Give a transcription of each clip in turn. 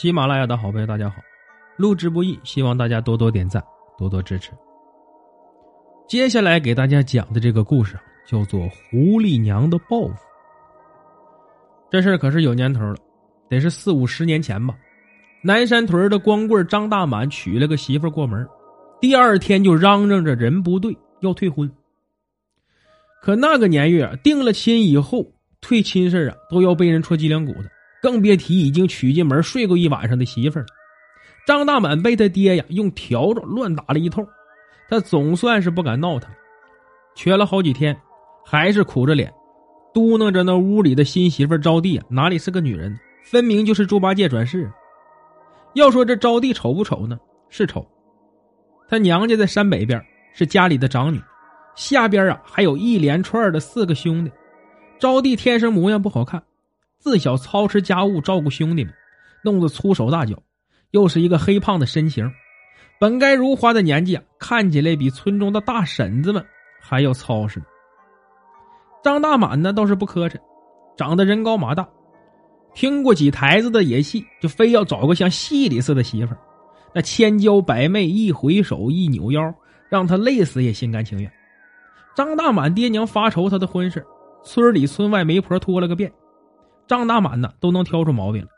喜马拉雅的好朋友，大家好！录制不易，希望大家多多点赞，多多支持。接下来给大家讲的这个故事叫做《狐狸娘的报复》。这事儿可是有年头了，得是四五十年前吧。南山屯的光棍张大满娶了个媳妇过门，第二天就嚷嚷着人不对，要退婚。可那个年月啊定了亲以后，退亲事啊都要被人戳脊梁骨的。更别提已经娶进门睡过一晚上的媳妇了。张大满被他爹呀用笤帚乱打了一通，他总算是不敢闹腾，瘸了好几天，还是苦着脸，嘟囔着那屋里的新媳妇招娣啊，哪里是个女人，分明就是猪八戒转世。要说这招娣丑不丑呢？是丑。他娘家在山北边，是家里的长女，下边啊还有一连串的四个兄弟。招娣天生模样不好看。自小操持家务，照顾兄弟们，弄得粗手大脚，又是一个黑胖的身形，本该如花的年纪啊，看起来比村中的大婶子们还要操实。张大满呢倒是不磕碜，长得人高马大，听过几台子的野戏，就非要找个像戏里似的媳妇，那千娇百媚，一回首一扭腰，让他累死也心甘情愿。张大满爹娘发愁他的婚事，村里村外媒婆拖了个遍。张大满呢都能挑出毛病来，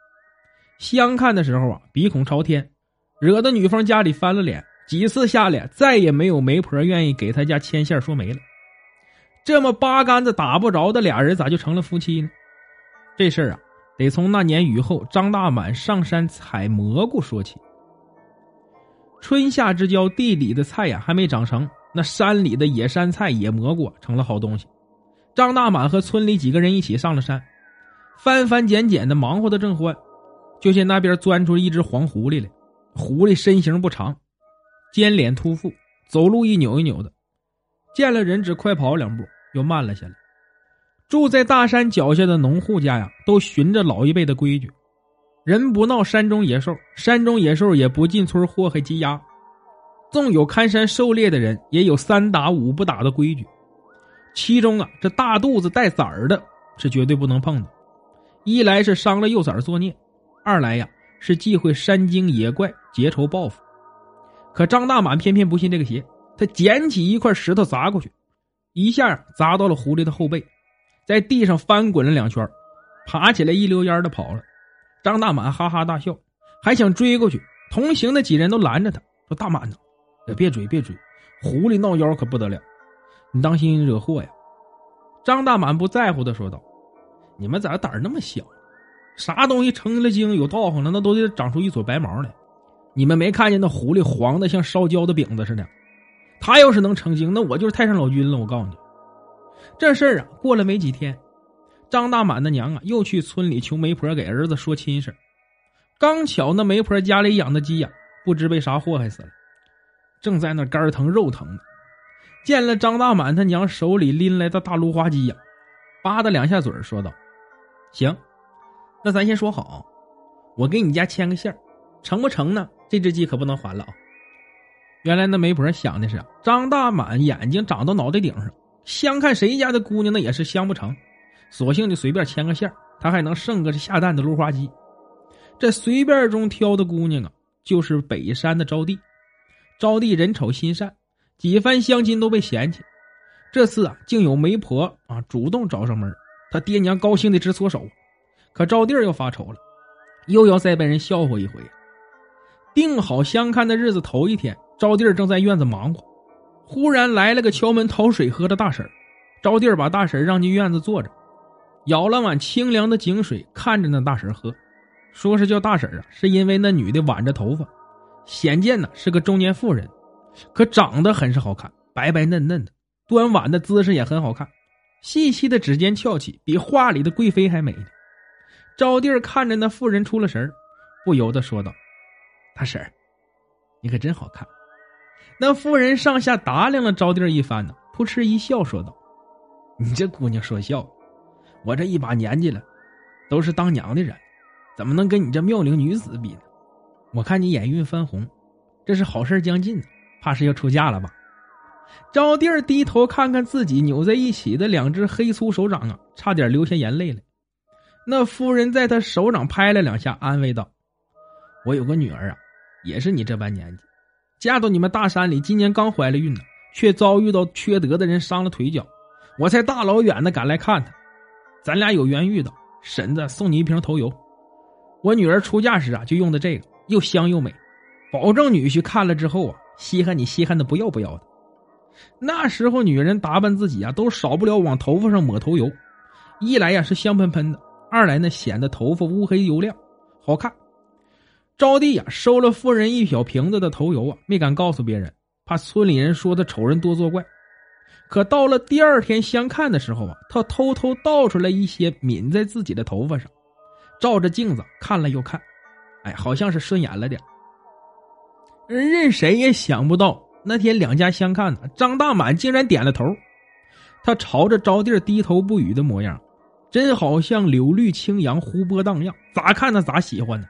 相看的时候啊鼻孔朝天，惹得女方家里翻了脸，几次下来再也没有媒婆愿意给他家牵线说媒了。这么八竿子打不着的俩人咋就成了夫妻呢？这事儿啊得从那年雨后张大满上山采蘑菇说起。春夏之交，地里的菜呀还没长成，那山里的野山菜、野蘑菇成了好东西。张大满和村里几个人一起上了山。翻翻捡捡的忙活的正欢，就见那边钻出一只黄狐狸来。狐狸身形不长，尖脸突腹，走路一扭一扭的，见了人只快跑两步，又慢了下来。住在大山脚下的农户家呀，都循着老一辈的规矩：人不闹山中野兽，山中野兽也不进村祸害鸡鸭。纵有看山狩猎的人，也有三打五不打的规矩。其中啊，这大肚子带崽儿的，是绝对不能碰的。一来是伤了幼崽作孽，二来呀是忌讳山精野怪结仇报复。可张大满偏偏不信这个邪，他捡起一块石头砸过去，一下砸到了狐狸的后背，在地上翻滚了两圈，爬起来一溜烟的跑了。张大满哈哈大笑，还想追过去，同行的几人都拦着他说：“大满呢，别追别追，狐狸闹妖可不得了，你当心惹祸呀。”张大满不在乎的说道。你们咋胆儿那么小？啥东西成了精有道行了，那都得长出一撮白毛来。你们没看见那狐狸黄的像烧焦的饼子似的？他要是能成精，那我就是太上老君了。我告诉你，这事儿啊，过了没几天，张大满的娘啊又去村里求媒婆给儿子说亲事。刚巧那媒婆家里养的鸡呀，不知被啥祸害死了，正在那肝疼肉疼呢。见了张大满他娘手里拎来的大芦花鸡呀，吧嗒两下嘴说道。行，那咱先说好，我给你家牵个线成不成呢？这只鸡可不能还了啊！原来那媒婆想的是张大满眼睛长到脑袋顶上，相看谁家的姑娘那也是相不成，索性就随便牵个线他还能剩个下蛋的芦花鸡。这随便中挑的姑娘啊，就是北山的招娣。招娣人丑心善，几番相亲都被嫌弃，这次啊，竟有媒婆啊主动找上门。他爹娘高兴的直搓手，可招娣又发愁了，又要再被人笑话一回。定好相看的日子头一天，招娣正在院子忙活，忽然来了个敲门讨水喝的大婶招娣把大婶让进院子坐着，舀了碗清凉的井水，看着那大婶喝，说是叫大婶啊，是因为那女的挽着头发，显见呢是个中年妇人，可长得很是好看，白白嫩嫩的，端碗的姿势也很好看。细细的指尖翘起，比画里的贵妃还美呢。招娣看着那妇人出了神不由得说道：“大婶你可真好看。”那妇人上下打量了招娣一番呢，扑哧一笑，说道：“你这姑娘说笑，我这一把年纪了，都是当娘的人，怎么能跟你这妙龄女子比呢？我看你眼晕翻红，这是好事将近，怕是要出嫁了吧？”招娣低头看看自己扭在一起的两只黑粗手掌啊，差点流下眼泪来。那夫人在他手掌拍了两下，安慰道：“我有个女儿啊，也是你这般年纪，嫁到你们大山里，今年刚怀了孕呢，却遭遇到缺德的人伤了腿脚，我才大老远的赶来看她。咱俩有缘遇到，婶子送你一瓶头油。我女儿出嫁时啊，就用的这个，又香又美，保证女婿看了之后啊，稀罕你稀罕的不要不要的。那时候女人打扮自己啊，都少不了往头发上抹头油，一来呀是香喷喷的，二来呢显得头发乌黑油亮，好看。招娣呀，收了夫人一小瓶子的头油啊，没敢告诉别人，怕村里人说他丑人多作怪。可到了第二天相看的时候啊，她偷偷倒出来一些，抿在自己的头发上，照着镜子看了又看，哎，好像是顺眼了点。任谁也想不到，那天两家相看呢，张大满竟然点了头，他朝着招娣低头不语的模样，真好像柳绿青杨，湖波荡漾，咋看他咋喜欢呢。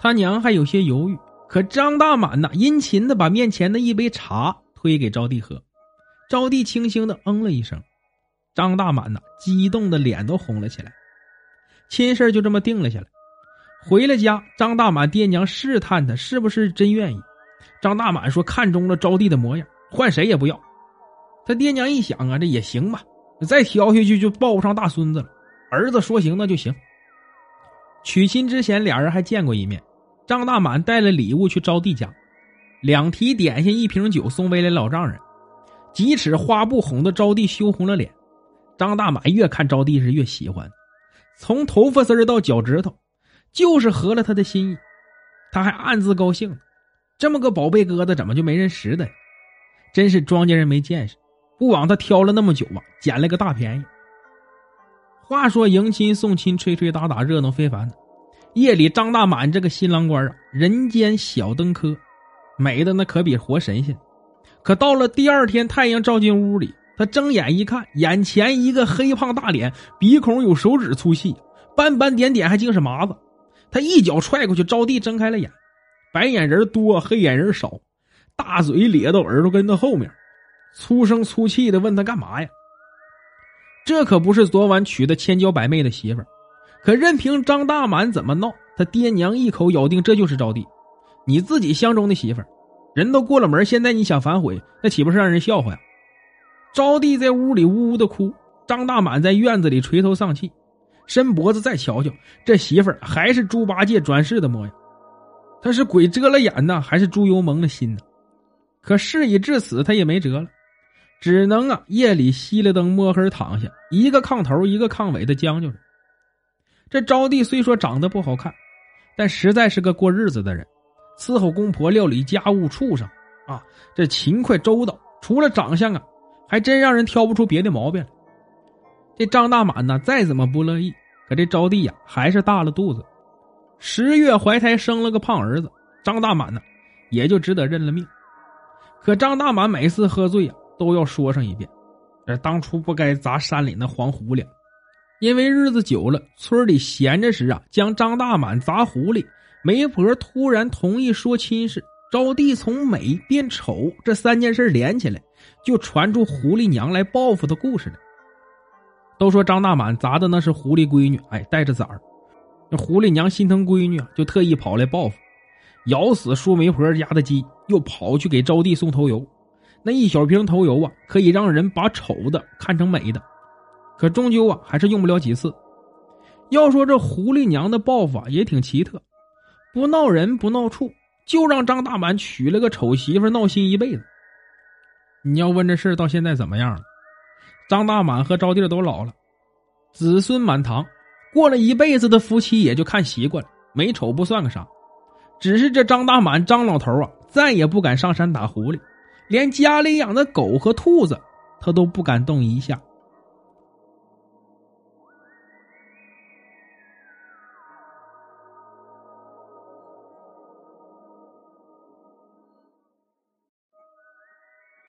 他娘还有些犹豫，可张大满呢，殷勤的把面前的一杯茶推给招娣喝。招娣轻轻的嗯了一声，张大满呢，激动的脸都红了起来。亲事就这么定了下来。回了家，张大满爹娘试探他是不是真愿意。张大满说看中了招娣的模样，换谁也不要。他爹娘一想啊，这也行吧，再挑下去就抱不上大孙子了。儿子说行，那就行。娶亲之前，俩人还见过一面。张大满带了礼物去招娣家，两提点心，一瓶酒送未来老丈人。几尺花布哄得招娣羞红了脸。张大满越看招娣是越喜欢，从头发丝到脚趾头，就是合了他的心意。他还暗自高兴，这么个宝贝疙瘩怎么就没人拾的？真是庄稼人没见识，不枉他挑了那么久啊，捡了个大便宜。话说迎亲送亲，吹吹打打，热闹非凡。夜里，张大满这个新郎官啊，人间小登科，美的那可比活神仙。可到了第二天，太阳照进屋里，他睁眼一看，眼前一个黑胖大脸，鼻孔有手指粗细，斑斑点点还竟是麻子。他一脚踹过去，招娣睁开了眼，白眼人多，黑眼人少，大嘴咧到耳朵根子后面，粗声粗气的问他干嘛呀？这可不是昨晚娶的千娇百媚的媳妇儿，可任凭张大满怎么闹，他爹娘一口咬定这就是招娣，你自己相中的媳妇儿，人都过了门，现在你想反悔，那岂不是让人笑话呀？招娣在屋里呜呜的哭，张大满在院子里垂头丧气，伸脖子再瞧瞧，这媳妇儿还是猪八戒转世的模样，他是鬼遮了眼呢，还是猪油蒙了心呢？可事已至此，他也没辙了。只能啊，夜里熄了灯，摸黑躺下，一个炕头一个炕尾的将就着。这招娣虽说长得不好看，但实在是个过日子的人，伺候公婆、料理家务、畜生啊，这勤快周到。除了长相啊，还真让人挑不出别的毛病来。这张大满呢，再怎么不乐意，可这招娣呀，还是大了肚子，十月怀胎生了个胖儿子。张大满呢，也就只得认了命。可张大满每次喝醉啊。都要说上一遍，这当初不该砸山里那黄狐狸，因为日子久了，村里闲着时啊，将张大满砸狐狸，媒婆突然同意说亲事，招娣从美变丑，这三件事连起来，就传出狐狸娘来报复的故事了。都说张大满砸的那是狐狸闺女，哎，带着崽儿，那狐狸娘心疼闺女，就特意跑来报复，咬死舒媒婆家的鸡，又跑去给招娣送头油。那一小瓶头油啊，可以让人把丑的看成美的，可终究啊还是用不了几次。要说这狐狸娘的报复也挺奇特，不闹人不闹畜，就让张大满娶了个丑媳妇闹心一辈子。你要问这事到现在怎么样了？张大满和招娣都老了，子孙满堂，过了一辈子的夫妻也就看习惯了，美丑不算个啥。只是这张大满张老头啊，再也不敢上山打狐狸。连家里养的狗和兔子，他都不敢动一下。